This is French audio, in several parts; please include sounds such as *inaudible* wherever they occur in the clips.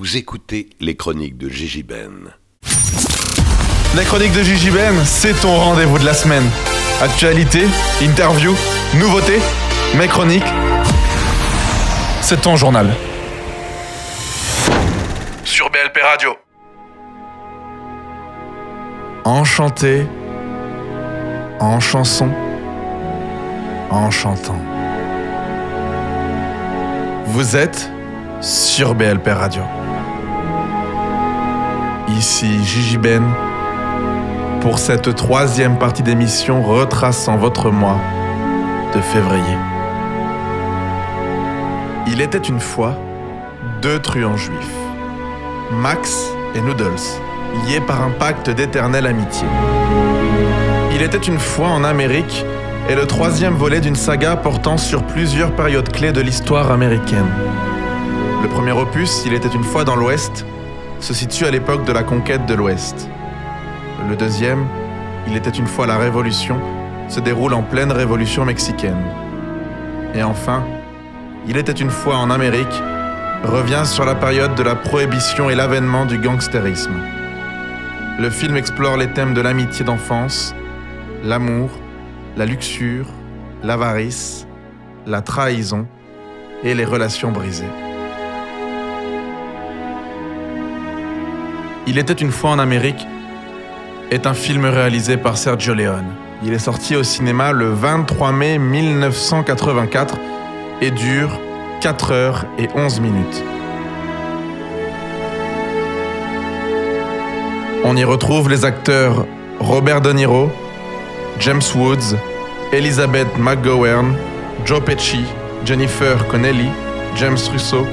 Vous écoutez les chroniques de Gigi Ben. Les chroniques de Gigi Ben, c'est ton rendez-vous de la semaine. Actualité, interview, nouveautés, mes chroniques. C'est ton journal. Sur BLP Radio. Enchanté, en chanson, en chantant. Vous êtes sur BLP Radio. Ici Gigi Ben pour cette troisième partie d'émission retraçant votre mois de février. Il était une fois deux truands juifs, Max et Noodles, liés par un pacte d'éternelle amitié. Il était une fois en Amérique est le troisième volet d'une saga portant sur plusieurs périodes clés de l'histoire américaine. Le premier opus, Il était une fois dans l'Ouest, se situe à l'époque de la conquête de l'Ouest. Le deuxième, Il était une fois la Révolution, se déroule en pleine Révolution mexicaine. Et enfin, Il était une fois en Amérique, revient sur la période de la prohibition et l'avènement du gangstérisme. Le film explore les thèmes de l'amitié d'enfance, l'amour, la luxure, l'avarice, la trahison et les relations brisées. Il était une fois en Amérique est un film réalisé par Sergio Leone. Il est sorti au cinéma le 23 mai 1984 et dure 4 heures et 11 minutes. On y retrouve les acteurs Robert De Niro, James Woods, Elizabeth McGowan, Joe Pesci, Jennifer Connelly, James Russo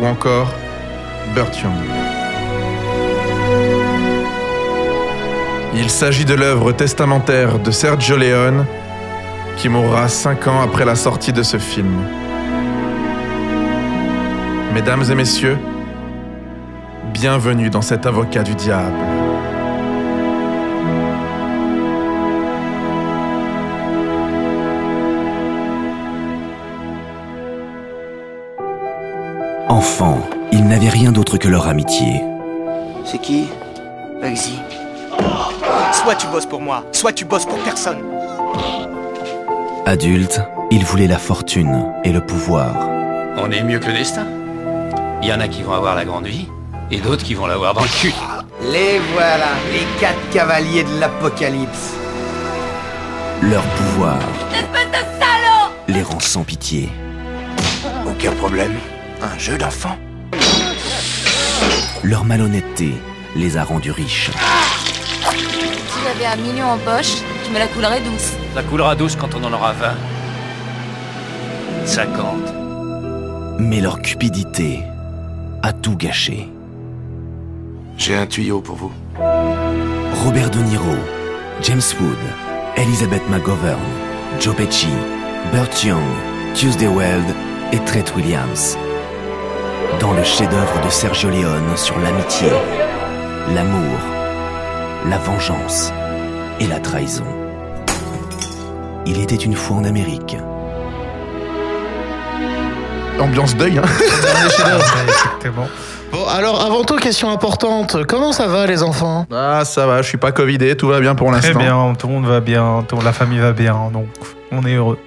ou encore Burt Young. Il s'agit de l'œuvre testamentaire de Sergio Leone qui mourra cinq ans après la sortie de ce film. Mesdames et messieurs, bienvenue dans cet avocat du diable. Enfants, ils n'avaient rien d'autre que leur amitié. C'est qui Bugsy. Soit tu bosses pour moi, soit tu bosses pour personne. Adultes, ils voulaient la fortune et le pouvoir. On est mieux que le destin. Il y en a qui vont avoir la grande vie, et d'autres qui vont l'avoir dans le cul. Les voilà, les quatre cavaliers de l'apocalypse. Leur pouvoir les rend sans pitié. Aucun problème. Un jeu d'enfant. Leur malhonnêteté les a rendus riches. J'avais un million en poche, je me la coulerais douce. Ça coulera douce quand on en aura 20. 50. Mais leur cupidité a tout gâché. J'ai un tuyau pour vous. Robert De Niro, James Wood, Elizabeth McGovern, Joe Pesci, Burt Young, Tuesday Weld et Tret Williams. Dans le chef-d'œuvre de Sergio Leone sur l'amitié, l'amour, la vengeance et la trahison. Il était une fois en Amérique. Ambiance deuil, hein *laughs* exactement. Bon, alors avant tout, question importante. Comment ça va, les enfants? Ah, ça va, je suis pas covidé, tout va bien pour l'instant. Très bien, tout le monde va bien, tout- la famille va bien, donc on est heureux.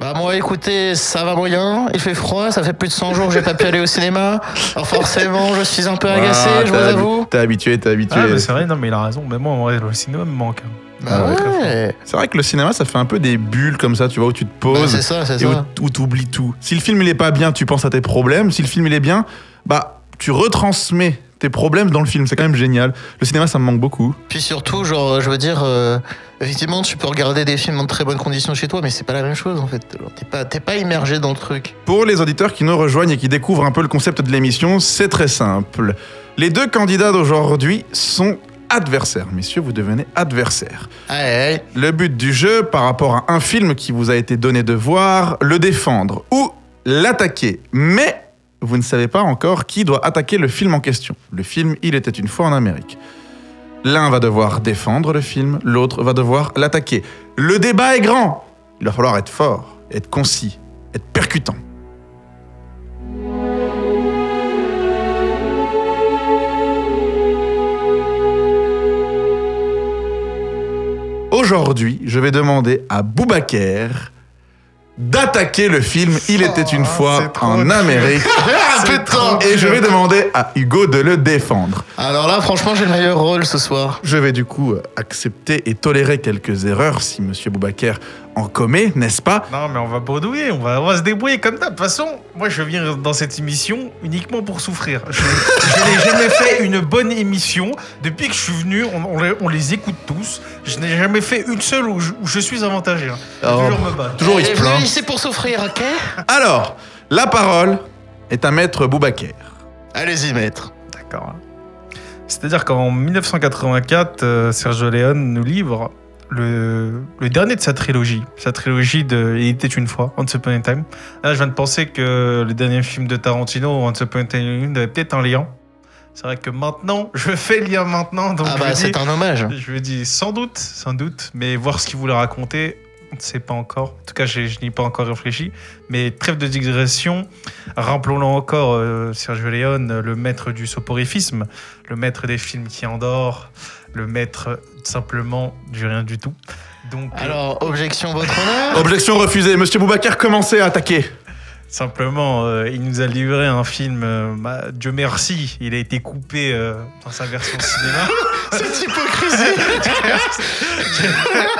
Bah moi, écoutez, ça va moyen. Il fait froid, ça fait plus de 100 jours que j'ai pas pu aller au cinéma. Alors forcément, je suis un peu agacé, Ah, je vous avoue. T'es habitué, t'es habitué. Ah, mais c'est vrai, non, mais il a raison. Mais moi, en vrai, le cinéma me manque. hein. Bah ouais. C'est vrai que le cinéma, ça fait un peu des bulles comme ça, tu vois, où tu te Bah, poses c'est ça, c'est et où, où t'oublies tout. Si le film il est pas bien, tu penses à tes problèmes. Si le film il est bien, bah tu retransmets tes problèmes dans le film. C'est quand même génial. Le cinéma, ça me manque beaucoup. Puis surtout, genre, je veux dire, euh, effectivement, tu peux regarder des films en très bonnes conditions chez toi, mais c'est pas la même chose en fait. T'es pas, t'es pas immergé dans le truc. Pour les auditeurs qui nous rejoignent et qui découvrent un peu le concept de l'émission, c'est très simple. Les deux candidats d'aujourd'hui sont adversaires. Messieurs, vous devenez adversaires. Le but du jeu, par rapport à un film qui vous a été donné de voir, le défendre ou l'attaquer. Mais vous ne savez pas encore qui doit attaquer le film en question. Le film Il était une fois en Amérique. L'un va devoir défendre le film, l'autre va devoir l'attaquer. Le débat est grand. Il va falloir être fort, être concis, être percutant. Aujourd'hui, je vais demander à Boubaker d'attaquer le film Il était une fois en. Amérique. *laughs* Et je vais demander à Hugo de le défendre. Alors là, franchement, j'ai le meilleur rôle ce soir. Je vais du coup accepter et tolérer quelques erreurs si Monsieur Boubaker en commet, n'est-ce pas? Non, mais on va bredouiller, on va, on va se débrouiller comme ça. De toute façon, moi, je viens dans cette émission uniquement pour souffrir. Je, je n'ai jamais fait une bonne émission. Depuis que je suis venu, on, on les, on les écoute tous. Je n'ai jamais fait une seule où je, où je suis avantagé. hein. Toujours me battre. Toujours il se plaint. ici pour souffrir, ok? Alors, la parole est à Maître Boubaker. Allez-y, maître. D'accord. C'est-à-dire qu'en 1984, euh, Sergio Leone nous livre le, le dernier de sa trilogie. Sa trilogie de Il était une fois, Once Upon a Time. Là, je viens de penser que le dernier film de Tarantino, Once Upon a Time, avait peut-être un lien. C'est vrai que maintenant, je fais le lien maintenant. Donc ah bah, c'est un hommage. je me dis sans doute, sans doute, mais voir ce qu'il voulait raconter, on ne sait pas encore. En tout cas, je n'y ai pas encore réfléchi. Mais trêve de digression, rappelons-le encore, euh, Sergio Leone, le maître du soporifisme, le maître des films qui endort, le maître simplement du rien du tout. Donc, euh, Alors, objection, votre honneur Objection refusée. Monsieur Boubaker, commencez à attaquer. Simplement, euh, il nous a livré un film, euh, bah, Dieu merci, il a été coupé euh, dans sa version cinéma. *laughs* Cette hypocrisie *laughs*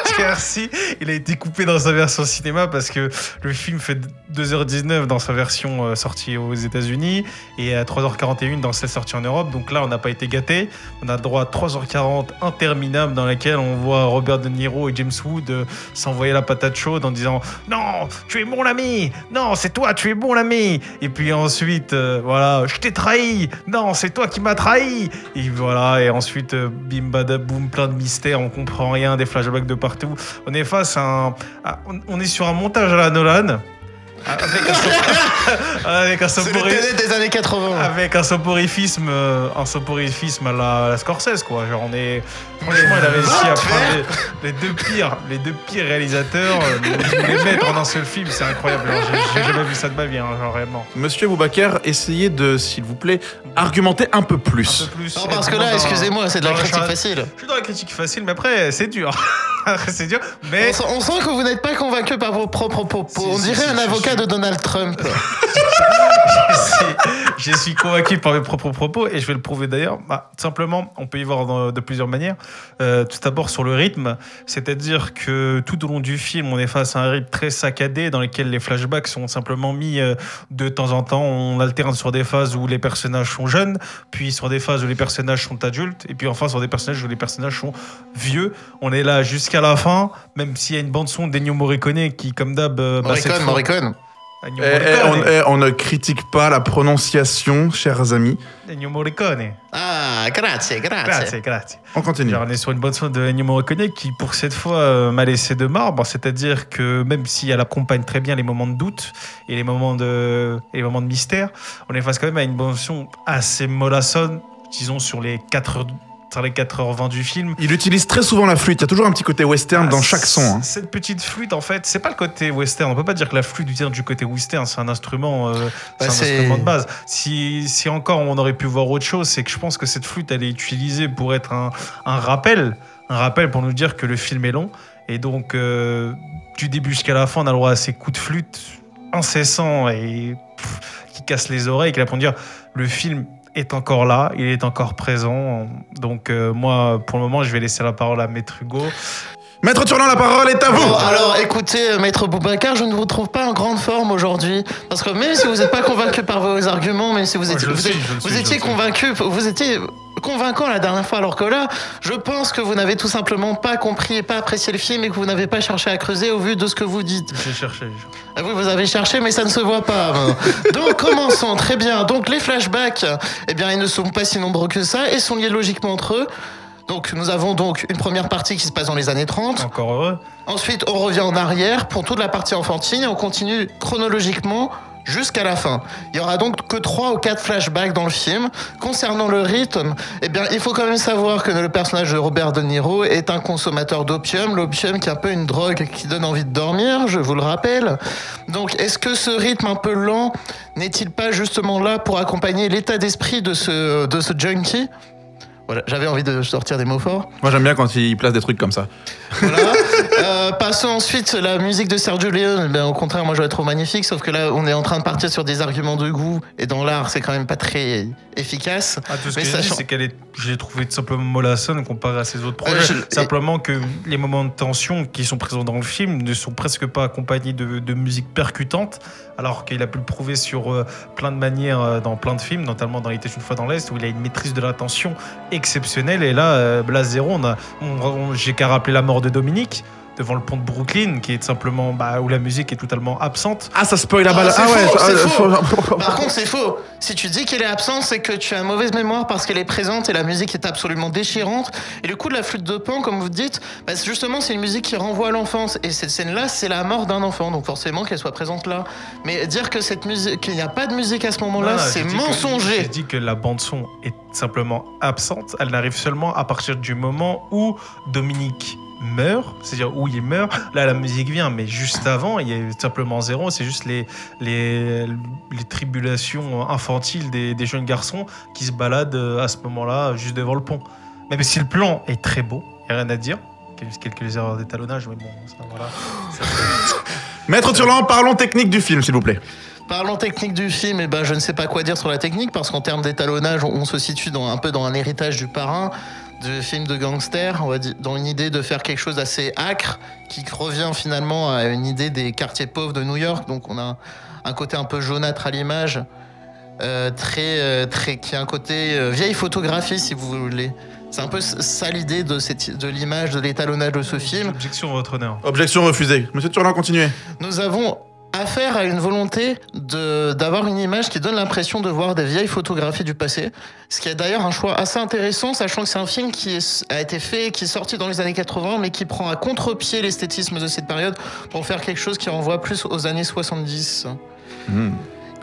Dieu merci, il a été coupé dans sa version cinéma parce que le film fait 2h19 dans sa version sortie aux États-Unis et à 3h41 dans celle sortie en Europe. Donc là, on n'a pas été gâté. On a droit à 3h40 interminable dans laquelle on voit Robert De Niro et James Wood s'envoyer la patate chaude en disant Non, tu es mon ami Non, c'est toi, tu es mon ami Et puis ensuite, euh, voilà, je t'ai trahi Non, c'est toi qui m'as trahi Et voilà, et ensuite, euh, bim badaboum, plein de mystères, on comprend rien, des flashbacks de partout. On est face à un. on est sur un montage à la Nolan. Avec un, avec un sopori- des années 80. avec un soporifisme, euh, un soporifisme à la, à la Scorsese quoi. Genre on est, franchement, il a réussi à prendre les, les deux pires, les deux pires réalisateurs, euh, les mettre en un seul film, c'est incroyable. Genre, J'ai jamais vu ça de ma vie, hein, genre réellement. Monsieur Boubaker, essayez de, s'il vous plaît, argumenter un peu Un plus. peu plus. Non, parce que là, un- excusez-moi, c'est de la un critique facile. Je suis dans la critique facile, mais après c'est dur. *laughs* C'est dur, mais On sent, on sent que vous n'êtes pas convaincu par vos propres propos. Si, on dirait si, un si, avocat. De Donald Trump. *laughs* je suis convaincu par mes propres propos et je vais le prouver d'ailleurs. Bah, simplement, on peut y voir dans- de plusieurs manières. Euh, tout d'abord sur le rythme, c'est-à-dire que tout au long du film, on est face à un rythme très saccadé dans lequel les flashbacks sont simplement mis euh, de temps en temps. On alterne sur des phases où les personnages sont jeunes, puis sur des phases où les personnages sont adultes, et puis enfin sur des personnages où les personnages sont vieux. On est là jusqu'à la fin, même s'il y a une bande son d'Ennio Morricone qui, comme d'hab, euh, bah, Morricone, Morricone. Ennio Eh, eh, on, eh, on ne critique pas la prononciation, chers amis. Ennio Morricone. Ah, grazie, grazie. Grazie, grazie. On continue. On est sur une bonne sonde de Ennio Morricone qui, pour cette fois, euh, m'a laissé de marbre. C'est-à-dire que même si elle accompagne très bien les moments de doute et les moments de, et les moments de mystère, on est face quand même à une son assez mollassonne, disons, sur les 4 heures, sur les 4h20 du film. Il utilise très souvent la flûte. Il y a toujours un petit côté western dans Ah, chaque son. hein. Cette petite flûte, en fait, c'est pas le côté western. On peut pas dire que la flûte vient du côté western. C'est un instrument, euh, c'est Bah, un instrument de base. Si, si encore on aurait pu voir autre chose, c'est que je pense que cette flûte, elle est utilisée pour être un, un rappel, un rappel pour nous dire que le film est long. Et donc, euh, du début jusqu'à la fin, on a le droit à ces coups de flûte incessants et pff, qui cassent les oreilles, qui là pour nous dire le film est encore là, il est encore présent. Donc euh, moi, pour le moment, je vais laisser la parole à Maître Hugo. Maître Turlan, la parole est à vous. Alors écoutez, euh, Maître Boubacar, je ne vous trouve pas en grande forme aujourd'hui. Parce que même si vous n'êtes pas convaincu par vos arguments, même si vous étiez, vous, suis, êtes- je le vous suis, je étiez convaincu, vous étiez convaincant la dernière fois, alors que là, je pense que vous n'avez tout simplement pas compris et pas apprécié le film et que vous n'avez pas cherché à creuser au vu de ce que vous dites. J'ai cherché. Ah oui, vous avez cherché, mais ça ne se voit pas. hein. Donc, commençons. Très bien. Donc, les flashbacks, eh bien, ils ne sont pas si nombreux que ça et sont liés logiquement entre eux. Donc, nous avons donc une première partie qui se passe dans les années 30. Encore heureux. Ensuite, on revient en arrière pour toute la partie enfantine et on continue chronologiquement jusqu'à la fin. Il y aura donc que trois ou quatre flashbacks dans le film. Concernant le rythme, eh bien, il faut quand même savoir que le personnage de Robert De Niro est un consommateur d'opium. L'opium qui est un peu une drogue qui donne envie de dormir, je vous le rappelle. Donc, est-ce que ce rythme un peu lent n'est-il pas justement là pour accompagner l'état d'esprit de ce, de ce junkie? Voilà, j'avais envie de sortir des mots forts. Moi, j'aime bien quand il place des trucs comme ça. Voilà. *laughs* Euh, passons ensuite la musique de Sergio Leone. Ben, au contraire, moi je la trouve magnifique, sauf que là, on est en train de partir sur des arguments de goût et dans l'art, c'est quand même pas très efficace. Ah, tout ce Mais que sachant- c'est qu'elle est, je l'ai trouvé tout simplement mollassonne comparé à ses autres projets. Euh, je- Simplement que les moments de tension qui sont présents dans le film ne sont presque pas accompagnés de, de musique percutante, alors qu'il a pu le prouver sur euh, plein de manières euh, dans plein de films, notamment dans Il était une fois dans l'Est, où il a une maîtrise de la tension exceptionnelle. Et là, euh, Blas Zéro, on a, on- on- j'ai qu'à rappeler la mort de Dominique devant le pont de Brooklyn, qui est simplement bah, où la musique est totalement absente. Ah, ça spoil la Ah, balle. c'est Ah, ouais. faux, c'est euh, *laughs* faux. Par contre, c'est faux. Si tu dis qu'elle est absente, c'est que tu as mauvaise mémoire parce qu'elle est présente et la musique est absolument déchirante. Et le coup de la flûte de pan, comme vous dites, bah, c'est justement, c'est une musique qui renvoie à l'enfance. Et cette scène-là, c'est la mort d'un enfant. Donc forcément qu'elle soit présente là. Mais dire que cette musique, qu'il n'y a pas de musique à ce moment-là, c'est mensonger. J'ai dit que la bande son est simplement absente. Elle n'arrive seulement à partir du moment où Dominique meurt, c'est-à-dire où il meurt. Là, la musique vient, mais juste avant, il y a simplement zéro. C'est juste les, les, les tribulations infantiles des, des jeunes garçons qui se baladent euh, à ce moment-là, juste devant le pont. Même si le plan est très beau, il n'y a rien à dire. Quelques, quelques erreurs d'étalonnage, mais bon, ça, voilà. *laughs* Maître Turlan, parlons technique du film, s'il vous plaît. Parlons technique du film, et ben je ne sais pas quoi dire sur la technique parce qu'en termes d'étalonnage, on, on se situe dans, un peu dans un héritage du parrain, de film de gangster, on va dire, dans une idée de faire quelque chose d'assez acre, qui revient finalement à une idée des quartiers pauvres de New York. Donc on a un côté un peu jaunâtre à l'image, euh, très, euh, très, qui a un côté euh, vieille photographie si vous voulez. C'est un peu ça l'idée de, cette- de l'image, de l'étalonnage de ce film. Objection, votre honneur. Objection refusée. Monsieur Turlan, continuez. Nous avons affaire à une volonté d'avoir une image qui donne l'impression de voir des vieilles photographies du passé. Ce qui est d'ailleurs un choix assez intéressant, sachant que c'est un film qui a été fait, qui est sorti dans les années 80, mais qui prend à contre-pied l'esthétisme de cette période pour faire quelque chose qui renvoie plus aux années 70.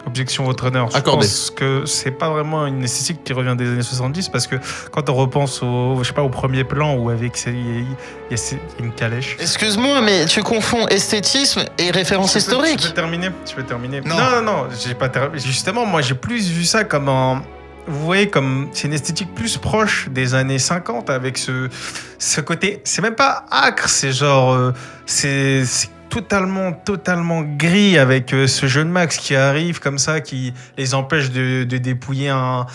Objection, votre honneur. Je Accordé. pense que c'est pas vraiment une esthétique qui revient des années 70 parce que quand on repense au, je sais pas, au premier plan où avec il y, a- une calèche. Excuse-moi, mais tu confonds esthétisme et référence Tu peux- historique. Tu peux terminer Tu peux terminer Non. non, non, non, j'ai pas ter- Justement, moi, j'ai plus vu ça comme un. Vous voyez, comme c'est une esthétique plus proche des années 50 avec ce, ce côté. C'est même pas acre, c'est genre. euh, c'est totalement, totalement gris avec euh, ce jeune Max qui arrive comme ça, qui les empêche de, dépouiller un,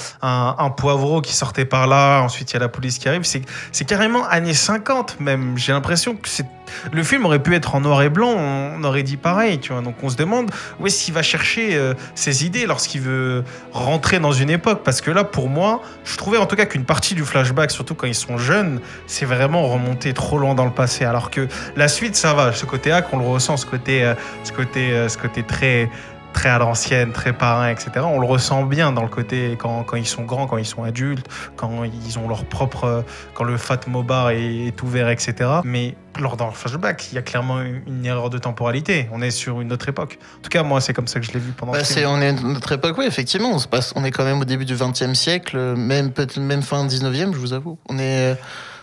poivreau qui sortait par là. Ensuite, il y a la police qui arrive. C'est c'est carrément années 50 même. J'ai l'impression que c'est le film aurait pu être en noir et blanc, on aurait dit pareil, tu vois. Donc on se demande où est-ce qu'il va chercher euh, ses idées lorsqu'il veut rentrer dans une époque? Parce que là, pour moi, je trouvais en tout cas qu'une partie du flashback, surtout quand ils sont jeunes, c'est vraiment remonter trop loin dans le passé. Alors que la suite, ça va. Ce côté hack, on le ressent, ce côté, euh, ce côté, euh, ce côté très très à l'ancienne, très parrain, etc. On le ressent bien dans le côté quand, quand ils sont grands, quand ils sont adultes, quand ils ont leur propre, quand le Fat Mobar est, est ouvert, etc. Mais lors le flashback, il y a clairement une, une erreur de temporalité. On est sur une autre époque. En tout cas, moi, c'est comme ça que je l'ai vu pendant Bah, film. on est notre époque, oui, effectivement. On, se passe, on est quand même au début du XXe siècle, même peut-être même fin 19e, je vous avoue. On est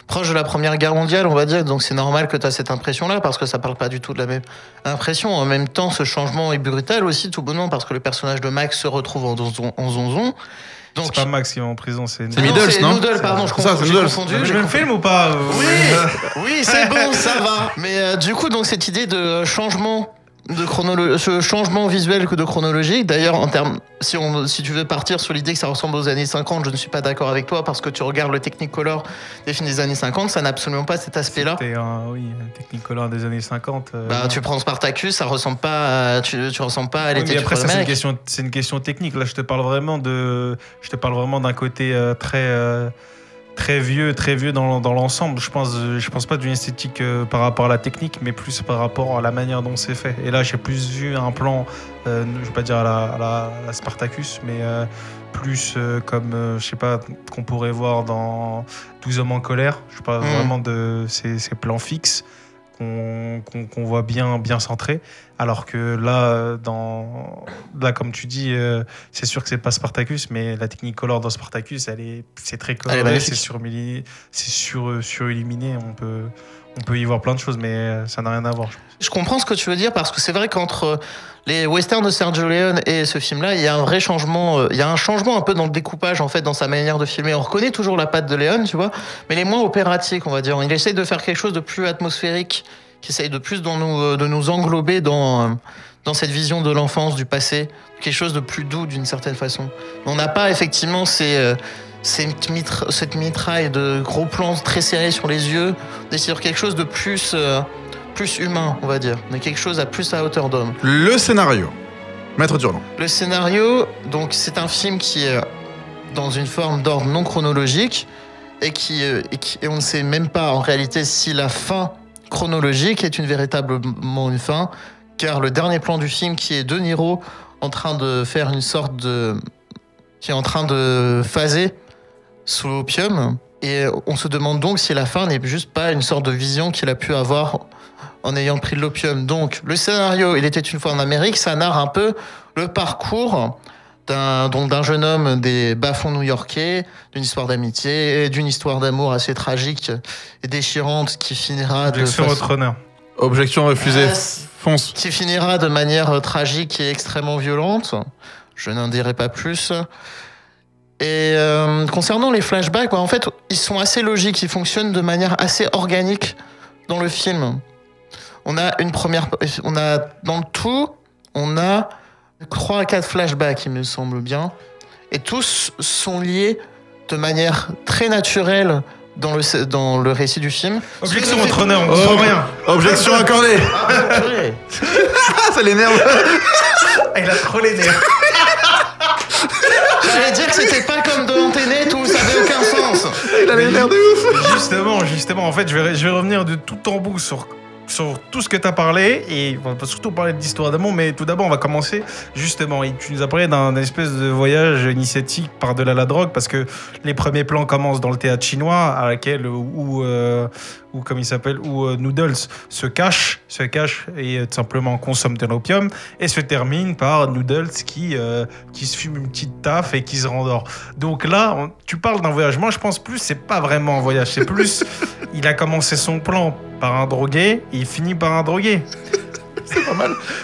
proche de la Première Guerre mondiale, on va dire, donc c'est normal que tu as cette impression-là, parce que ça parle pas du tout de la même impression. En même temps, ce changement est brutal aussi, tout bonnement, parce que le personnage de Max se retrouve en, zonzon- en zonzon. C'est pas Max qui est en prison, c'est. C'est Middles, c'est non Noodle, pardon, je confonds- c'est j'ai Noodles. confondu. Le confondu. film ou pas euh, Oui, oui, c'est *laughs* bon, ça va. Mais euh, du coup, donc cette idée de changement de chronolo- ce changement visuel que de chronologique. D'ailleurs, en termes, si on, si tu veux partir sur l'idée que ça ressemble aux années 50, je ne suis pas d'accord avec toi parce que tu regardes le Technicolor des films des années 50, ça n'a absolument pas cet aspect-là. C'était un, oui, un Technicolor des années 50. euh, Bah, tu prends Spartacus, ça ressemble pas, à, tu, tu ressembles pas à l'été après, ça, c'est une question, c'est une question technique. Là, je te parle vraiment de, je te parle vraiment d'un côté euh, très, euh, très vieux, très vieux dans, dans l'ensemble. Je pense, je pense pas d'une esthétique euh, par rapport à la technique, mais plus par rapport à la manière dont c'est fait. Et là, j'ai plus vu un plan, euh, je vais pas dire à la, à la- à la Spartacus, mais euh, plus euh, comme, je sais pas, qu'on pourrait voir dans 12 hommes en colère. Je parle Mm. vraiment de ces, ces plans fixes qu'on voit bien, bien centrés. Alors que là, dans, là comme tu dis, euh, c'est sûr que c'est pas Spartacus, mais la technique color dans Spartacus, elle est, c'est très coloré, c'est sur, surilluminé. On peut, On peut y voir plein de choses, mais euh, ça n'a rien à voir. je comprends ce que tu veux dire parce que c'est vrai qu'entre les westerns de Sergio Leone et ce film-là, il y a un vrai changement. euh, Il y a un changement un peu dans le découpage, en fait, dans sa manière de filmer. On reconnaît toujours la patte de Leone, tu vois, mais il est moins opératique, on va dire. Il essaye de faire quelque chose de plus atmosphérique, qui essaye de plus nous, euh, de nous englober dans, euh, dans cette vision de l'enfance, du passé, quelque chose de plus doux d'une certaine façon. On n'a pas effectivement ces. Cette, mitraille de gros plans très serrés sur les yeux, est sur quelque chose de plus, euh, plus humain, on va dire, mais quelque chose à plus à hauteur d'homme. Le scénario. Maître Durand. Le scénario, donc c'est un film qui est dans une forme d'ordre non chronologique et qui, euh, et qui- et on ne sait même pas en réalité si la fin chronologique est une véritablement une fin, car le dernier plan du film qui est De Niro en train de faire une sorte de qui est en train de phaser sous l'opium et on se demande donc si la fin n'est juste pas une sorte de vision qu'il a pu avoir en ayant pris de l'opium. Donc, le scénario, il était une fois en Amérique, ça narre un peu le parcours d'un donc d'un jeune homme des bas-fonds new-yorkais, d'une histoire d'amitié et d'une histoire d'amour assez tragique et déchirante qui finira de Objection façon- votre honneur. Objection refusée. Ah, Fonce. qui finira de manière euh, tragique et extrêmement violente. Je n'en dirai pas plus. Et euh, concernant les flashbacks, bah, en fait, ils sont assez logiques, ils fonctionnent de manière assez organique dans le film. On a une première, on a dans le tout, on a trois à quatre flashbacks, il me semble bien, et tous sont liés de manière très naturelle dans le dans le récit du film. Objection votre honneur, on ne rien. Objection accordée. Ah. Ah, *laughs* ça l'énerve. Ah, il a trop les nerfs. J'allais dire que c'était pas comme de Anténet où ça avait aucun sens. Il a l'énerve de ouf. Justement, justement, en fait, je vais, je vais revenir de tout en bout sur, sur tout ce que tu as parlé et on va surtout parler d'histoire d'amour, mais tout d'abord, on va commencer justement. Et tu nous as parlé d'un espèce de voyage initiatique par-delà la drogue parce que les premiers plans commencent dans le théâtre chinois à laquelle où, euh, où comme il s'appelle, où euh, Noodles se cache, se cache et euh, tout simplement consomme de l'opium et se termine par Noodles qui, euh, qui se fume une petite taf et qui se rendort. Donc là, on- tu parles d'un voyage. Moi, je pense plus, c'est pas vraiment un voyage. C'est plus, *laughs* il a commencé son plan par un drogué il finit par un drogué.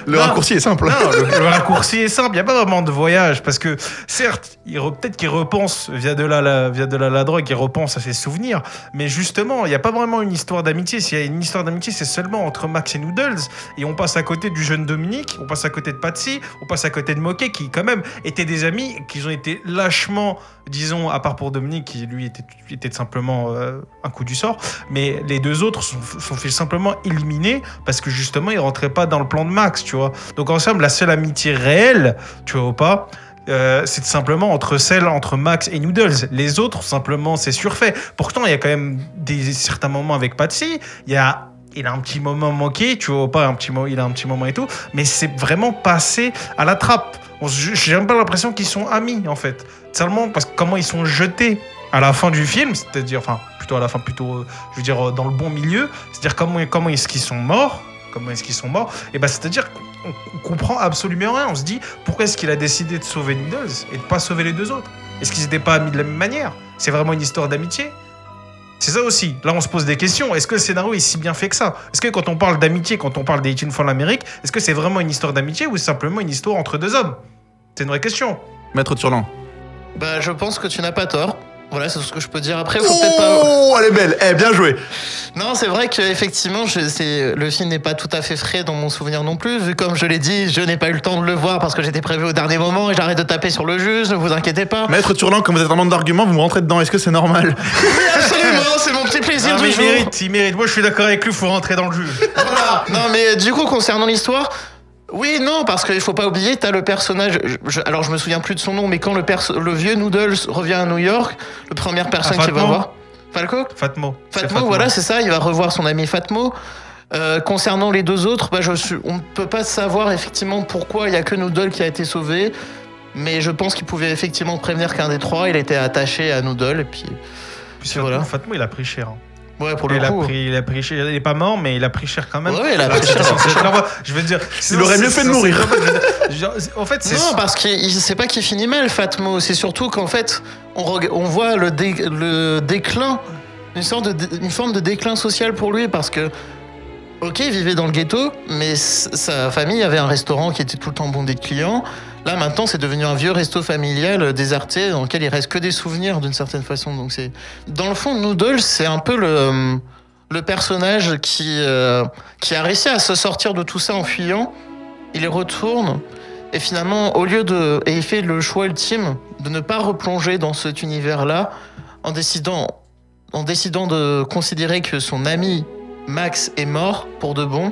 Le Non. raccourci est simple. Non, le, le *laughs* raccourci est simple. Il n'y a pas vraiment de voyage parce que, certes, peut-être qu'il repense via de la, la- via de la, la drogue, il repense à ses souvenirs. Mais justement, il n'y a pas vraiment une histoire d'amitié. S'il y a une histoire d'amitié, c'est seulement entre Max et Noodles. Et on passe à côté du jeune Dominique, on passe à côté de Patsy, on passe à côté de Moquet, qui quand même étaient des amis, qui ont été lâchement, disons, à part pour Dominique, qui lui était, était simplement euh, un coup du sort. Mais les deux autres sont, sont fait simplement éliminés parce que justement, ils rentraient pas dans le plan de Max, tu vois. Donc ensemble, la seule amitié réelle, tu vois ou pas, euh, c'est simplement entre celle entre Max et Noodles. Les autres, simplement, c'est surfait. Pourtant, il y a quand même des certains moments avec Patsy. Il y a il a un petit moment manqué, tu vois pas un petit moment, il a un petit moment et tout, mais c'est vraiment passé à la trappe. J'ai même pas l'impression qu'ils sont amis en fait. Seulement parce que comment ils sont jetés à la fin du film, c'est-à-dire, enfin plutôt à la fin, plutôt, euh, je veux dire euh, dans le bon milieu, c'est-à-dire comment comment est-ce qu'ils sont morts, comment est-ce qu'ils sont morts, et ben c'est-à-dire qu'on on comprend absolument rien. On se dit pourquoi est-ce qu'il a décidé de sauver Noodles et de pas sauver les deux autres? Est-ce qu'ils n'étaient pas amis de la même manière? C'est vraiment une histoire d'amitié? C'est ça aussi. Là, on se pose des questions. Est-ce que le scénario est si bien fait que ça? Est-ce que quand on parle d'amitié, quand on parle des Une fois l'Amérique, est-ce que c'est vraiment une histoire d'amitié ou simplement une histoire entre deux hommes? C'est une vraie question. Maître Turlan. Bah, je pense que tu n'as pas tort. Voilà, c'est tout ce que je peux dire. Après, faut peut-être pas. Oh, elle est belle. Eh, bien joué. Non, c'est vrai qu'effectivement, le film n'est pas tout à fait frais dans mon souvenir non plus. Vu comme je l'ai dit, je n'ai pas eu le temps de le voir parce que j'étais prévu au dernier moment et j'arrête de taper sur le juge, ne vous inquiétez pas. Maître Turlan, comme vous êtes un membre d'argument, vous me rentrez dedans. Est-ce que c'est normal? Oui, *laughs* absolument, c'est mon petit plaisir Ah, du mais il mérite, il mérite. Moi, je suis d'accord avec lui, il faut rentrer dans le. Voilà. Non, mais du coup, concernant l'histoire, oui, non, parce qu'il faut pas oublier, t'as le personnage. je- je- alors, je me souviens plus de son nom, mais quand le, perso- le vieux Noodles revient à New York, la première personne Ah, qu'il va Fatmo voir. Falco Fatmo. C'est Fatmo, voilà, c'est ça, il va revoir son ami Fatmo. Euh, concernant les deux autres, bah, je suis, on ne peut pas savoir effectivement pourquoi il n'y a que Noodle qui a été sauvé. Mais je pense qu'il pouvait effectivement prévenir qu'un des trois, il était attaché à Noodle. Et puis, Puis Fatmo, voilà. Fatmo, il a pris cher. hein. Ouais, pour le il, a coup. pris, il a pris cher. Il est pas mort, mais il a pris cher quand même. Ouais, il a Ah, pris cher, a Je veux dire, Il aurait mieux fait de mourir. En fait, c'est. Non, parce que c'est pas qu'il finit mal, Fatmo. C'est surtout qu'en fait, on, reg- on voit le, dé- le déclin une sorte de, une forme de déclin social pour lui parce que, ok, il vivait dans le ghetto, mais sa famille avait un restaurant qui était tout le temps bondé de clients. Là, maintenant, c'est devenu un vieux resto familial euh, déserté dans lequel il reste que des souvenirs d'une certaine façon. Donc, c'est dans le fond, Noodles, c'est un peu le personnage qui euh, qui a réussi à se sortir de tout ça en fuyant. Il retourne et finalement, au lieu de et il fait le choix ultime de ne pas replonger dans cet univers-là en décidant en décidant de considérer que son ami Max est mort pour de bon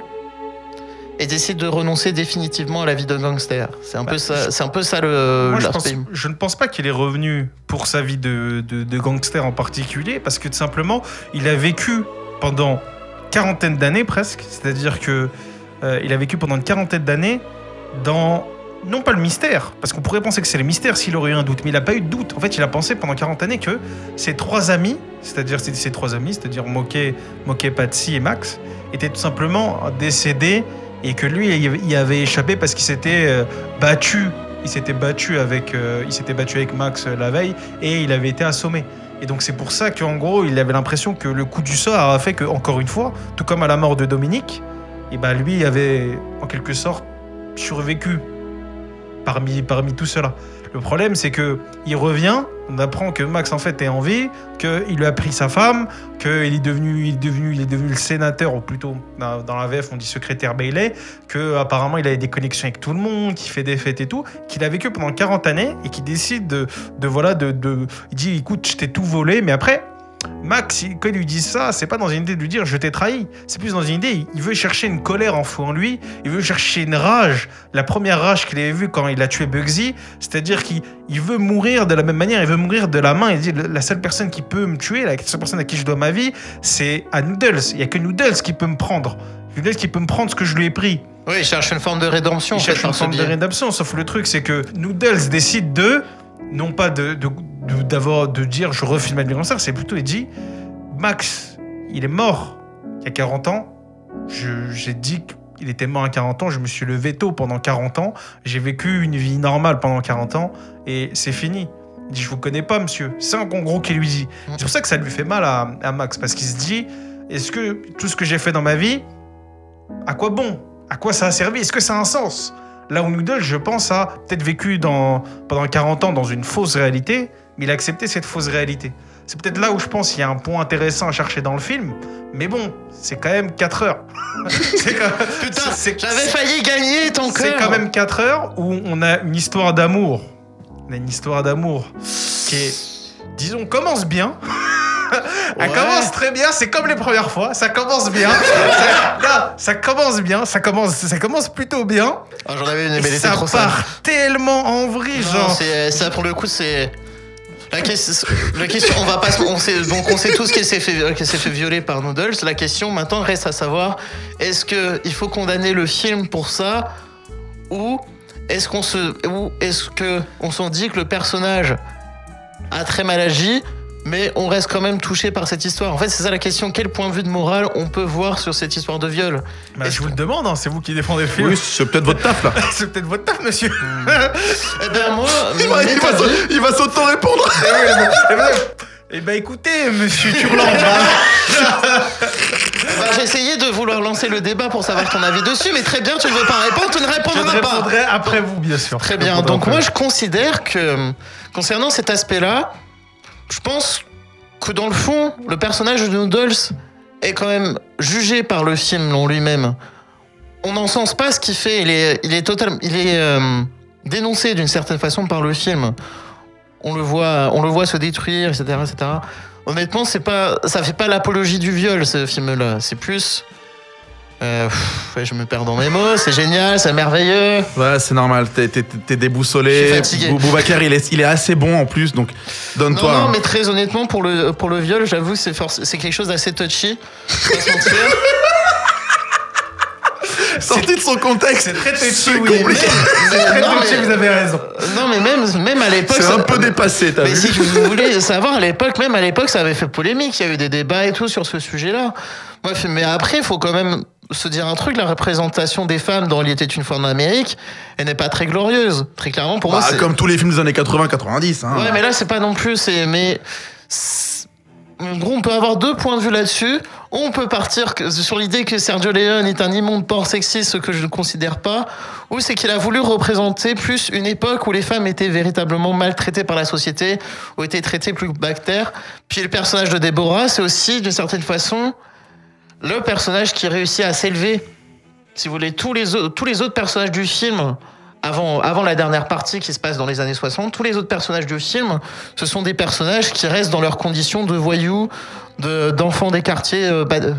et décide de renoncer définitivement à la vie de gangster. C'est un peu ça, c'est un peu ça le Moi, je, pense- l'aspect. je ne pense pas qu'il est revenu pour sa vie de, de- de gangster en particulier, parce que tout simplement, il a vécu pendant quarantaine d'années presque, c'est-à-dire que euh, il a vécu pendant une quarantaine d'années dans non pas le mystère, parce qu'on pourrait penser que c'est le mystère s'il aurait eu un doute, mais il n'a pas eu de doute. En fait, il a pensé pendant 40 années que ses trois amis, c'est-à-dire ses, trois amis, c'est-à-dire Moquet, Moquet, Patsy et Max, étaient tout simplement décédés et que lui, il avait échappé parce qu'il s'était euh, battu. Il s'était battu avec, euh, il s'était battu avec Max euh, la veille et il avait été assommé. Et donc c'est pour ça qu'en gros, il avait l'impression que le coup du sort a fait que, encore une fois, tout comme à la mort de Dominique, et ben lui avait en quelque sorte survécu parmi, parmi tout cela. Le problème, c'est que il revient, on apprend que Max en fait est en vie, qu'il lui a pris sa femme, qu'il est devenu, il est devenu, il est devenu le sénateur, ou plutôt dans la VF on dit secrétaire Bailey, que apparemment il avait des connexions avec tout le monde, qu'il fait des fêtes et tout, qu'il a vécu pendant 40 années et qui décide de, de voilà, de, de, il dit écoute, je t'ai tout volé, mais après. Max, quand il lui dit ça, c'est pas dans une idée de lui dire je t'ai trahi. C'est plus dans une idée, il veut chercher une colère enfouie en lui, il veut chercher une rage. La première rage qu'il avait vue quand il a tué Bugsy, c'est-à-dire qu'il il veut mourir de la même manière, il veut mourir de la main. Il dit la seule personne qui peut me tuer, la seule personne à qui je dois ma vie, c'est à Noodles. Il y a que Noodles qui peut me prendre. Noodles qui peut me prendre ce que je lui ai pris. Oui, il cherche une forme de rédemption. Il en cherche une forme de rédemption, sauf le truc, c'est que Noodles décide de, non pas de, de, de- d'avoir, de dire je refuse ma vie ça, c'est plutôt il dit Max, il est mort il y a 40 ans. Je- j'ai dit qu'il était mort à 40 ans, je me suis levé tôt pendant 40 ans, j'ai vécu une vie normale pendant 40 ans et c'est fini. Il dit je vous connais pas monsieur. C'est un gros qui lui dit. Mm. C'est pour ça que ça lui fait mal à, à Max parce qu'il se dit est-ce que tout ce que j'ai fait dans ma vie, à quoi bon? À quoi ça a servi? Est-ce que ça a un sens? Là où Noodle, je pense, a peut-être vécu dans, pendant 40 ans dans une fausse réalité, mais il a accepté cette fausse réalité. C'est peut-être là où je pense qu'il y a un point intéressant à chercher dans le film, mais bon, c'est quand même 4 heures. *laughs* c'est quand, Putain, c'est- j'avais c'est- failli gagner ton c'est cœur. quand même 4 heures où on a une histoire d'amour. On a une histoire d'amour qui est, disons, commence bien. *laughs* Elle Ouais. commence très bien, c'est comme les premières fois, ça commence bien. ça, non, ça commence bien, ça commence, ça commence plutôt bien. Ah, J'en avais une, mais Et elle était ça trop part tellement en vrille, genre. c'est ça pour le coup, c'est. La question, la question, on va pas, on sait, donc on sait tous qu'elle s'est fait, s'est fait violer par Noodles. La question maintenant reste à savoir, est-ce que il faut condamner le film pour ça, ou est-ce qu'on se, ou est-ce que on s'en dit que le personnage a très mal agi, mais on reste quand même touché par cette histoire. En fait, c'est ça la question. Quel point de vue de morale on peut voir sur cette histoire de viol Bah, je vous le demande, hein, c'est vous qui défendez le film. Oui, c'est peut-être votre taf là. *laughs* c'est peut-être votre taf, monsieur. *laughs* Eh ben moi, *laughs* Il va, il va s'auto-répondre. Eh ben écoutez, monsieur Turland, hein. Bah, J'ai essayé de vouloir lancer le débat pour savoir ton avis dessus, mais très bien, tu ne veux pas répondre, tu ne je répondras pas. répondrai après vous, bien sûr. Très Je bien. Donc moi, vous. je considère que concernant cet aspect-là, je pense que dans le fond, le personnage de Noodles est quand même jugé par le film en lui-même. On n'encense pas ce qu'il fait. Il est, euh, dénoncé d'une certaine façon par le film. On le voit, on le voit se détruire, etc., etc. Honnêtement, c'est pas, ça fait pas l'apologie du viol ce film-là. C'est plus, euh, pff, je me perds dans mes mots. C'est génial, c'est merveilleux. Ouais, c'est normal, t'es, t'es- t'es Je déboussolé. suis fatigué. Bou- Boubacar, il est, il est assez bon en plus, donc Non, donne-toi. non, hein. mais très honnêtement, pour le, pour le viol, j'avoue, c'est forc- c'est quelque chose d'assez touchy. Faut pas se mentir. *laughs* Sorti de son contexte, C'est très touchy, c'est oui. compliqué. Mais- Très non, touchy, mais- vous avez raison. non, mais même, même à l'époque. C'est ça- un peu dépassé, t'as Mais vu si vous voulez savoir, à l'époque, même à l'époque, ça avait fait polémique. Il y a eu des débats et tout sur ce sujet-là. Bref, mais après, il faut quand même se dire un truc la représentation des femmes dans Il était une fois en Amérique, elle n'est pas très glorieuse. Très clairement, pour moi, Bah, c'est. Comme tous les films des années 80-90. Hein. Ouais, mais là, c'est pas non plus. C'est. Mais. en gros, on peut avoir deux points de vue là-dessus. On peut partir sur l'idée que Sergio Leone est un immonde porc sexiste, ce que je ne considère pas, ou c'est qu'il a voulu représenter plus une époque où les femmes étaient véritablement maltraitées par la société, ou étaient traitées plus que bactères. Puis le personnage de Déborah, c'est aussi, d'une certaine façon, le personnage qui réussit à s'élever. Si vous voulez, tous les, tous les autres personnages du film, avant, avant la dernière partie qui se passe dans les années 60, tous les autres personnages du film, ce sont des personnages qui restent dans leurs conditions de voyous, de- d'enfants des quartiers, euh, bah, euh,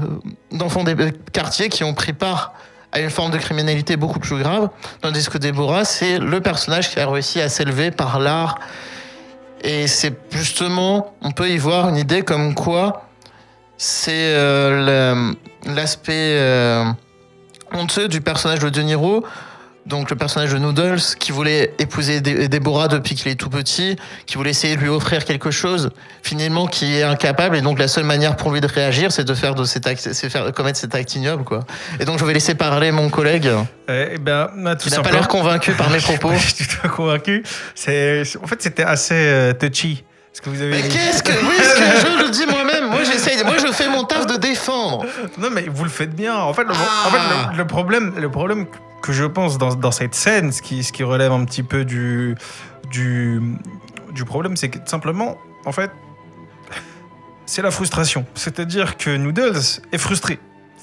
d'enfants des euh, quartiers qui ont pris part à une forme de criminalité beaucoup plus grave. Tandis que Déborah, c'est le personnage qui a réussi à s'élever par l'art. Et c'est justement, on peut y voir une idée comme quoi c'est euh, l'aspect euh, honteux du personnage de De Niro, donc le personnage de Noodles, qui voulait épouser Dé- Déborah depuis qu'il est tout petit, qui voulait essayer de lui offrir quelque chose, finalement qui est incapable, et donc la seule manière pour lui de réagir, c'est de faire de cet acte, c'est faire commettre cet acte ignoble, quoi. Et donc je vais laisser parler mon collègue, Eh ben, bah, tout qui n'a pas l'air convaincu par mes *laughs* propos. Je suis tout convaincu. C'est, en fait, c'était assez euh, touchy. Ce que vous avez Mais qu'est-ce que, oui, ce que je le dis moi-même, moi j'essaye, moi je fais mon taf de défendre. Non, mais vous le faites bien. En fait, le, Ah. en fait, le, le problème, le problème que je pense dans, dans cette scène, ce qui, ce qui relève un petit peu du, du, du problème, c'est que simplement, en fait, c'est la frustration. C'est-à-dire que Noodles est frustré.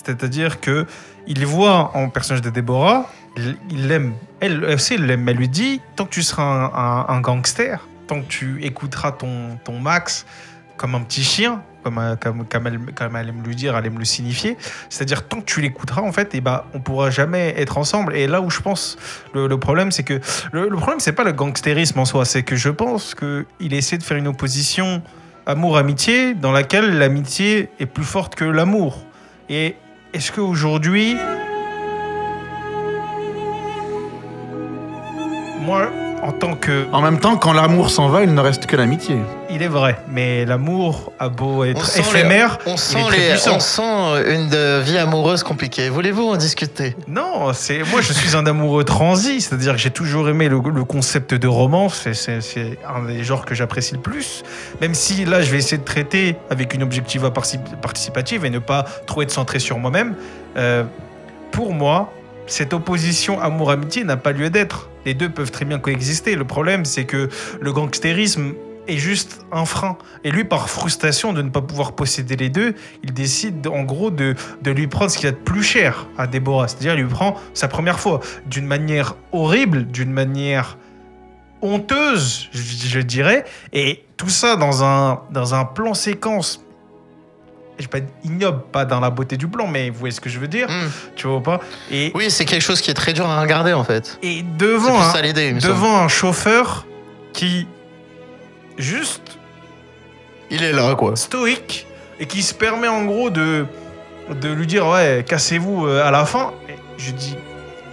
C'est-à-dire que il voit en personnage de Déborah, il il l'aime. Elle aussi, elle l'aime. Elle lui dit tant que tu seras un, un- un gangster, tant que tu écouteras ton, ton Max comme un petit chien, comme, euh, comme, comme, elle, comme elle aime lui dire, elle aime le signifier. C'est-à-dire, tant que tu l'écouteras, en fait, et bah, on pourra jamais être ensemble. Et là où je pense, le, le problème, c'est que le, le problème, c'est pas le gangstérisme en soi, c'est que je pense qu'il essaie de faire une opposition amour-amitié dans laquelle l'amitié est plus forte que l'amour. Et est-ce qu'aujourd'hui, moi, en tant que En même temps, quand l'amour s'en va, il ne reste que l'amitié. il est vrai, mais l'amour a beau être On éphémère, les- on il sent, est très les- puissant. on sent une de- vie amoureuse compliquée. Voulez-vous en discuter? Non, c'est moi je suis un amoureux transi, c'est-à-dire que j'ai toujours aimé le, le concept de romance, c'est un des genres que j'apprécie le plus. Même si là je vais essayer de traiter avec une objective participative et ne pas trop être centré sur moi-même. euh, pour moi, cette opposition amour-amitié n'a pas lieu d'être. Les deux peuvent très bien coexister. Le problème, c'est que le gangstérisme est juste un frein. Et lui, par frustration de ne pas pouvoir posséder les deux, il décide en gros de, de lui prendre ce qu'il a de plus cher à Déborah. C'est-à-dire, il lui prend sa première fois d'une manière horrible, d'une manière honteuse, je, je dirais. Et tout ça dans un, dans un plan séquence. Je pas ignoble, pas dans la beauté du plan, mais vous voyez ce que je veux dire, Hmm. tu vois pas Et, Oui, c'est quelque chose qui est très dur à regarder en fait. et devant plus un, ça devant un chauffeur qui juste Il est là, quoi. stoïque et qui se permet en gros de, de lui dire ouais cassez-vous euh, à la fin et je dis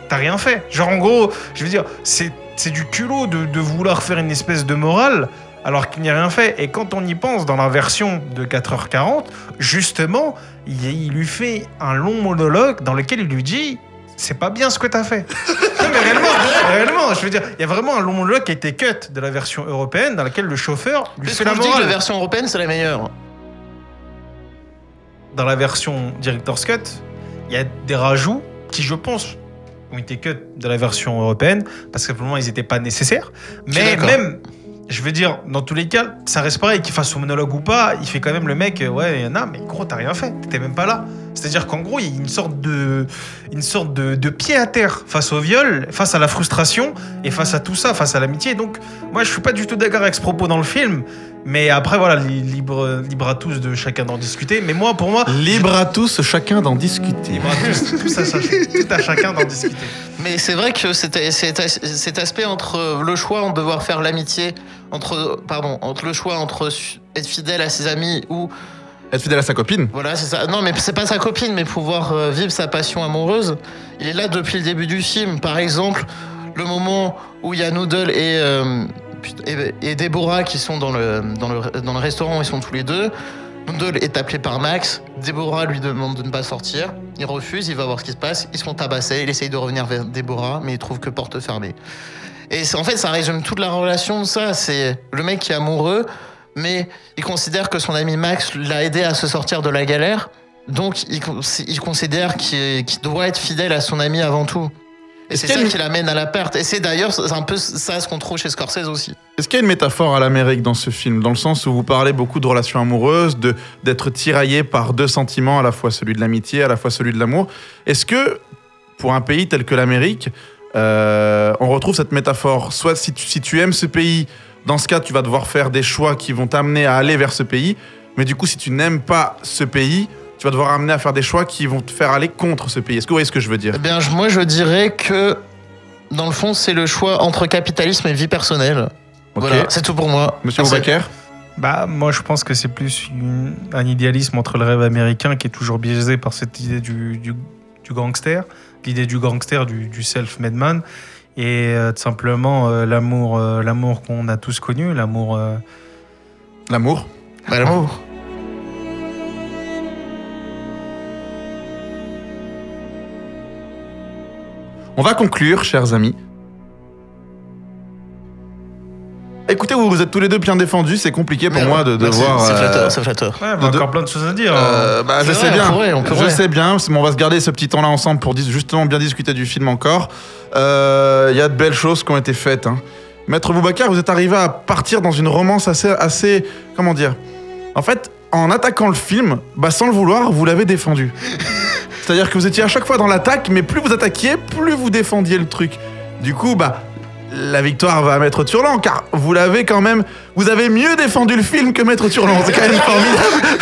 t'as rien fait genre en gros je veux dire c'est c'est du culot de, de vouloir faire une espèce de morale alors qu'il n'y a rien fait et quand on y pense dans la version de 4h40 justement il, lui fait un long monologue dans lequel il lui dit c'est pas bien ce que t'as fait. *laughs* non mais réellement, réellement, je veux dire, il y a vraiment un long monologue qui a été cut de la version européenne dans laquelle le chauffeur lui fait la dit que la version européenne, c'est la meilleure? dans la version Director's Cut, il y a des rajouts qui, je pense, ont été cut de la version européenne parce que simplement ils n'étaient pas nécessaires. Mais même, je veux dire, dans tous les cas, ça reste pareil, qu'il fasse son monologue ou pas, il fait quand même le mec, euh, ouais, il y a, mais gros, t'as rien fait, t'étais même pas là. C'est-à-dire qu'en gros, il y a une sorte de, une sorte de, de pied à terre face au viol, face à la frustration et face à tout ça, face à l'amitié. Donc, moi, je suis pas du tout d'accord avec ce propos dans le film. Mais après, voilà, li- libre, libre à tous de chacun d'en discuter. Mais moi, pour moi, Libre à tous, chacun d'en discuter. libre à tous, tout à chacun d'en discuter. Mais c'est vrai que cet, cet- cet aspect entre le choix de devoir faire l'amitié, entre, pardon, entre le choix entre être fidèle à ses amis ou Être fidèle à sa copine. Voilà, c'est ça. Non, mais c'est pas sa copine, mais pouvoir euh, vivre sa passion amoureuse. Il est là depuis le début du film. Par exemple, le moment où il y a Noodle et, euh, et, et Déborah qui sont dans le, dans, le, dans le restaurant, ils sont tous les deux. Noodle est appelé par Max. Déborah lui demande de ne pas sortir. Il refuse, il va voir ce qui se passe. Ils se font tabasser. Il essaye de revenir vers Déborah, mais il trouve que porte fermée. Et en fait, ça résume toute la relation de ça. C'est le mec qui est amoureux, mais il considère que son ami Max l'a aidé à se sortir de la galère. Donc, il, con- il considère qu'il qu'il doit être fidèle à son ami avant tout. Et c'est a ça une- qui l'amène à la perte. Et c'est d'ailleurs un peu ça ce qu'on trouve chez Scorsese aussi. Est-ce qu'il y a une métaphore à l'Amérique dans ce film, dans le sens où vous parlez beaucoup de relations amoureuses, de d'être tiraillé par deux sentiments, à la fois celui de l'amitié, à la fois celui de l'amour Est-ce que, pour un pays tel que l'Amérique, euh, on retrouve cette métaphore? Soit si tu, si tu aimes ce pays, dans ce cas, tu vas devoir faire des choix qui vont t'amener à aller vers ce pays, mais du coup, si tu n'aimes pas ce pays, tu vas devoir amener à faire des choix qui vont te faire aller contre ce pays. Est-ce que vous voyez ce que je veux dire? Eh bien, moi, je dirais que, dans le fond, c'est le choix entre capitalisme et vie personnelle. Voilà, c'est tout pour moi. Monsieur. Boubacar? Bah, moi, je pense que c'est plus une- un idéalisme entre le rêve américain qui est toujours biaisé par cette idée du, du, du gangster, l'idée du gangster, du, du self-made man, et euh, tout simplement euh, l'amour euh, l'amour qu'on a tous connu, l'amour. euh, L'amour Bah, l'amour. On va conclure, chers amis. Écoutez, vous, vous êtes tous les deux bien défendus, c'est compliqué pour Mais moi de devoir... C'est euh, flatteur, c'est flatteur. Ouais, y a De- encore plein de choses à dire. euh, bah, je sais bien, on pourrait, on je sais bien, mais on va se garder ce petit temps-là ensemble pour dis- justement bien discuter du film encore. Euh, Il y a de belles choses qui ont été faites. hein. Maître Boubacar, vous êtes arrivé à partir dans une romance assez, assez, comment dire? En fait, en attaquant le film, bah, sans le vouloir, vous l'avez défendu. *laughs* C'est-à-dire que vous étiez à chaque fois dans l'attaque, mais plus vous attaquiez, plus vous défendiez le truc. Du coup, bah, la victoire va à Maître Turlan, car vous l'avez quand même, vous avez mieux défendu le film que Maître Turlan. C'est quand même formidable.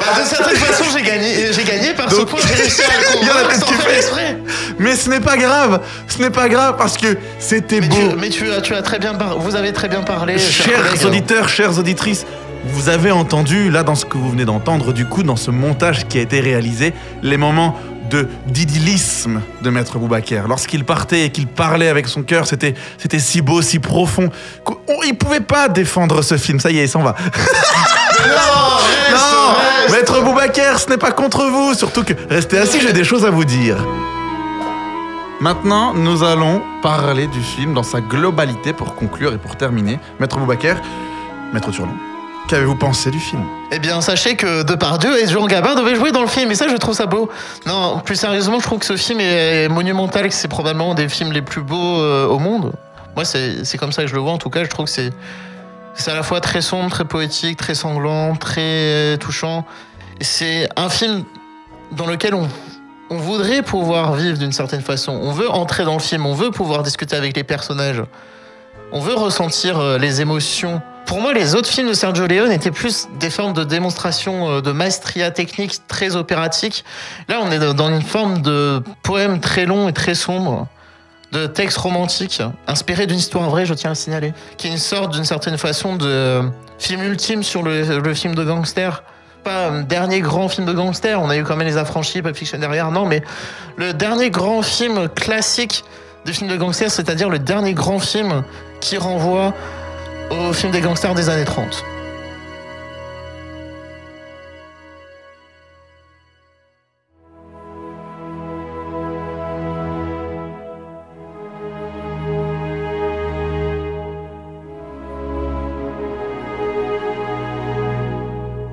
Bah, de certaine façon, j'ai gagné, j'ai gagné Donc, que j'ai réussi à le *laughs* convaincre sans faire exprès. Mais ce n'est pas grave, ce n'est pas grave parce que c'était beau. tu, mais tu, as, tu as très bien par- vous avez très bien parlé. chers auditeurs, chères auditrices, vous avez entendu, là, dans ce que vous venez d'entendre, du coup, dans ce montage qui a été réalisé, les moments de d'idyllisme de Maître Boubacar. Lorsqu'il partait et qu'il parlait avec son cœur, c'était c'était si beau, si profond. qu'on- on- Il pouvait pas défendre ce film. Ça y est, il s'en va. Non, reste, Non reste. Maître Boubacar, ce n'est pas contre vous. Surtout que restez assis, j'ai des choses à vous dire. Maintenant, nous allons parler du film dans sa globalité pour conclure et pour terminer. Maître Boubacar, Maître Turlon, qu'avez-vous pensé du film? Eh bien, sachez que Depardieu et Jean Gabin devaient jouer dans le film, et ça, je trouve ça beau. Non, plus sérieusement, je trouve que ce film est monumental, que c'est probablement un des films les plus beaux euh, au monde. Moi, c'est comme ça que je le vois, en tout cas, je trouve que c'est à la fois très sombre, très poétique, très sanglant, très touchant. Et C'est un film dans lequel on, on voudrait pouvoir vivre d'une certaine façon. On veut entrer dans le film, on veut pouvoir discuter avec les personnages. On veut ressentir euh, les émotions. Pour moi, les autres films de Sergio Leone étaient plus des formes de démonstration euh, de maestria technique très opératique. Là, on est dans une forme de poème très long et très sombre, de texte romantique, inspiré d'une histoire vraie, je tiens à le signaler, qui est une sorte, d'une certaine façon, de film ultime sur le, le film de gangster. Pas un dernier grand film de gangster, on a eu quand même Les Affranchis, Pulp Fiction derrière, non, mais le dernier grand film classique de film de gangster, c'est-à-dire le dernier grand film qui renvoie au film des gangsters des années 30.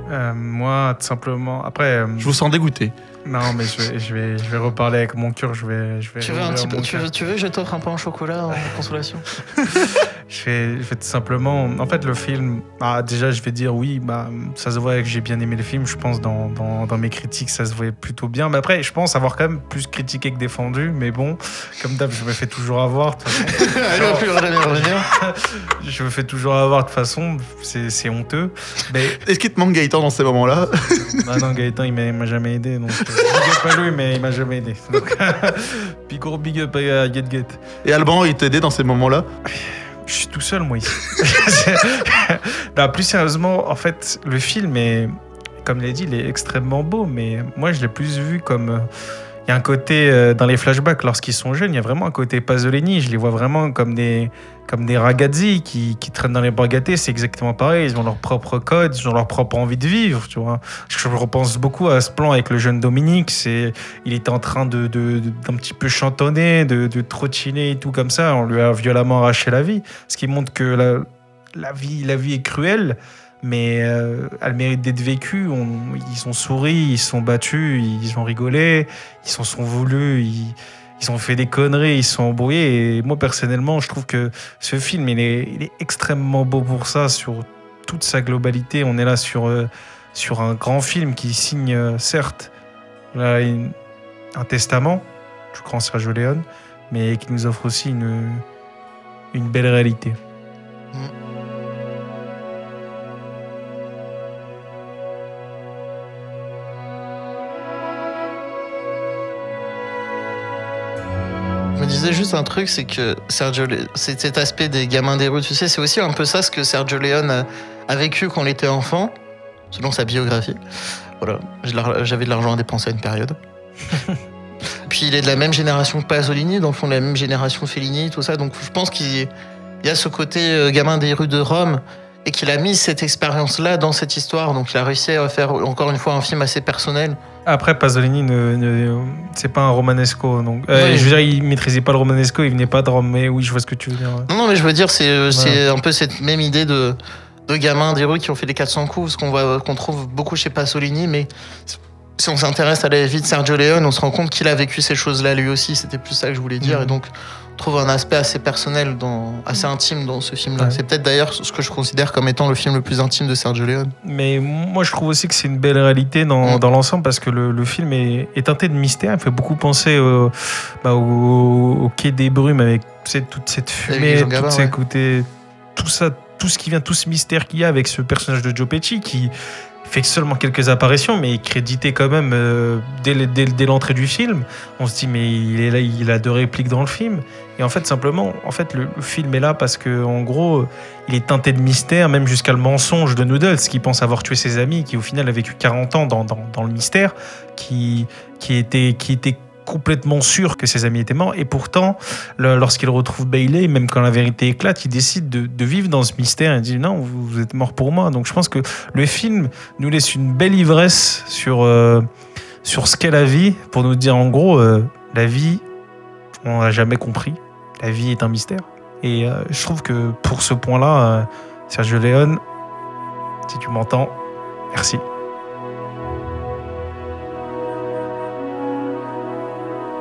Euh, moi, tout simplement. Après. euh, Je vous sens dégoûté. Non, mais je vais, je, vais, je vais reparler avec mon cœur. Je vais, je vais Tu veux, un petit peu, tu, veux, tu veux que je t'offre un pain au chocolat en consolation? *laughs* Je vais, je vais tout simplement. En fait, le film. Ah, déjà, je vais dire oui. Bah, ça se voit que j'ai bien aimé le film. Je pense dans, dans, dans mes critiques, ça se voyait plutôt bien. Mais après, je pense avoir quand même plus critiqué que défendu. Mais bon, comme d'hab, je me fais toujours avoir. *laughs* *laughs* je me fais toujours avoir de toute façon. C'est honteux. Mais Est-ce qu'il te manque Gaëtan dans ces moments-là? *laughs* Bah non, Gaëtan, il m'a jamais aidé. Donc, euh, big up à lui, mais il m'a jamais aidé. Donc, puis gros big up à Get Get. Et Alban, il t'aidait dans ces moments-là? Je suis tout seul, moi, ici. *laughs* non, plus sérieusement, en fait, le film est, comme l'a dit, il est extrêmement beau, mais moi, je l'ai plus vu comme. Il y a un côté, euh, dans les flashbacks, lorsqu'ils sont jeunes, il y a vraiment un côté Pasolini. Je les vois vraiment comme des, comme des ragazzi qui, qui traînent dans les borgatés. C'est exactement pareil. Ils ont leur propre code, ils ont leur propre envie de vivre, tu vois. Je repense beaucoup à ce plan avec le jeune Dominique. C'est, il était en train de- d'un petit peu chantonner, de, de trottiner et tout comme ça. On lui a violemment arraché la vie. Ce qui montre que la, la vie, la vie est cruelle. Mais euh, a le mérite d'être vécu. On- ils ont souri, ils sont battus, ils ont rigolé, ils s'en sont voulus, ils, ont fait des conneries, ils sont embrouillés. Et moi, personnellement, je trouve que ce film, il est, extrêmement beau pour ça, sur toute sa globalité. On est là sur, euh, un grand film qui signe, euh, certes, un testament du grand Sergio Leone, mais qui nous offre aussi une, belle réalité. Je disais juste un truc, c'est que Sergio, c'est cet aspect des gamins des rues, tu sais, c'est aussi un peu ça ce que Sergio Leone a, a vécu quand il était enfant, selon sa biographie. Voilà, j'avais de l'argent à dépenser à une période. *laughs* Puis il est de la même génération que Pasolini, dans le fond, de la même génération Fellini, tout ça. Donc je pense qu'il y- il y a ce côté euh, gamin des rues de Rome et qu'il a mis cette expérience-là dans cette histoire. Donc il a réussi à faire encore une fois un film assez personnel. Après, Pasolini, ne, ne- c'est pas un romanesco. Donc, euh, Oui. Je veux dire, il maîtrisait pas le romanesco, il venait pas de Rome, mais oui, je vois ce que tu veux dire. Non, non, mais je veux dire, c'est euh, c'est un peu cette même idée de, de gamins des rues qui ont fait les 400 coups, ce qu'on voit- qu'on trouve beaucoup chez Pasolini, mais si on s'intéresse à la vie de Sergio Leone, on se rend compte qu'il a vécu ces choses-là lui aussi. C'était plus ça que je voulais dire. Mhm. Et donc, on trouve un aspect assez personnel, dans, assez intime dans ce film-là. Ouais. C'est peut-être d'ailleurs ce que je considère comme étant le film le plus intime de Sergio Leone. Mais moi, je trouve aussi que c'est une belle réalité dans, Mm. dans l'ensemble parce que le, le film est, est teinté de mystère. Il fait beaucoup penser au, bah, au, au Quai des Brumes avec toute cette fumée, Gabin, ces côtés, tout ça, tout ce qui vient, tout ce mystère qu'il y a avec ce personnage de Joe Pesci qui fait seulement quelques apparitions, mais est crédité quand même euh, dès, le- dès, dès l'entrée du film. On se dit mais il est là, il a deux répliques dans le film. Et en fait, simplement, en fait, le, film est là parce que en gros, il est teinté de mystère, même jusqu'à le mensonge de Noodles, qui pense avoir tué ses amis, qui au final a vécu 40 ans dans, le mystère, qui, était, complètement sûr que ses amis étaient morts. Et pourtant, lorsqu'il retrouve Bailey, même quand la vérité éclate, il décide de, vivre dans ce mystère et dit non, vous, êtes mort pour moi. Donc je pense que le film nous laisse une belle ivresse sur, euh, ce qu'est la vie, pour nous dire en gros, euh, la vie, on n'a jamais compris. La vie est un mystère. Et euh, je trouve que pour ce point-là, euh, Sergio Leone, si tu m'entends, merci.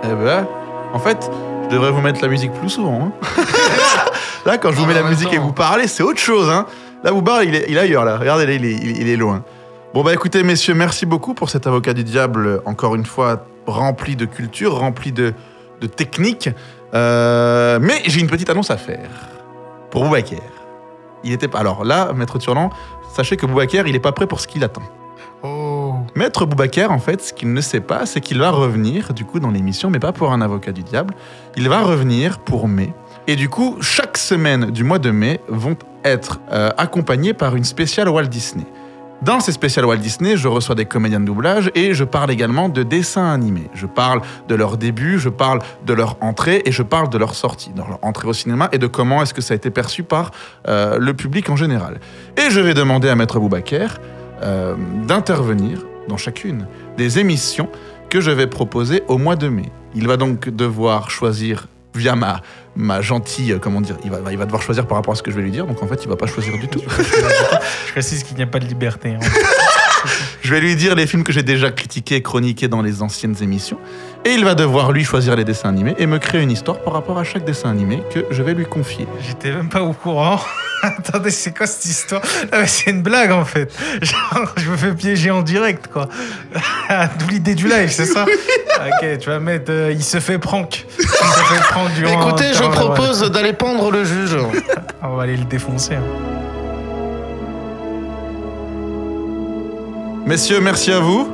Eh ben, en fait, je devrais vous mettre la musique plus souvent. hein. *laughs* là, quand je vous Ah, mets la même musique et vous parlez, c'est autre chose. Hein. Là, vous parlez, il est, il est ailleurs, là. Regardez, là, il est, il est- il est loin. Bon, bah écoutez, messieurs, merci beaucoup pour cet avocat du diable, encore une fois, rempli de culture, rempli de, de technique. Euh, mais j'ai une petite annonce à faire. Pour Boubaker. Il était pas. Alors là, maître Turlan, sachez que Boubaker, il est pas prêt pour ce qu'il attend. Oh. Maître Boubacar, en fait, ce qu'il ne sait pas, c'est qu'il va revenir, du coup, dans l'émission, mais pas pour un avocat du diable. Il va revenir pour mai. Et du coup, chaque semaine du mois de mai vont être euh, accompagnées par une spéciale Walt Disney. Dans ces spéciales Walt Disney, je reçois des comédiens de doublage et je parle également de dessins animés. Je parle de leur début, je parle de leur entrée et je parle de leur sortie, de leur entrée au cinéma et de comment est-ce que ça a été perçu par euh, le public en général. Et je vais demander à Maître Boubacar euh, d'intervenir dans chacune des émissions que je vais proposer au mois de mai. Il va donc devoir choisir via ma, ma gentille, euh, comment dire, il va, il va devoir choisir par rapport à ce que je vais lui dire, donc en fait il va pas choisir du tout. Je précise qu'il *laughs* n'y a pas de liberté. hein. *laughs* Je vais lui dire les films que j'ai déjà critiqués et chroniqués dans les anciennes émissions, et il va devoir lui choisir les dessins animés et me créer une histoire par rapport à chaque dessin animé que je vais lui confier. J'étais même pas au courant. *laughs* Attendez, c'est quoi cette histoire? C'est une blague en fait. Genre, je me fais piéger en direct quoi. *laughs* D'où l'idée du live, c'est ça? Ok, tu vas mettre. euh, il se fait prank. Il se fait prank durant. Écoutez, je propose d'aller pendre le juge. *laughs* On va aller le défoncer. hein. Messieurs, merci à vous.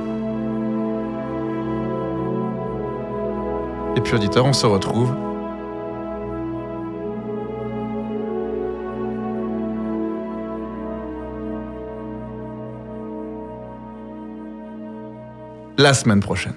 Et puis auditeurs, on se retrouve la semaine prochaine.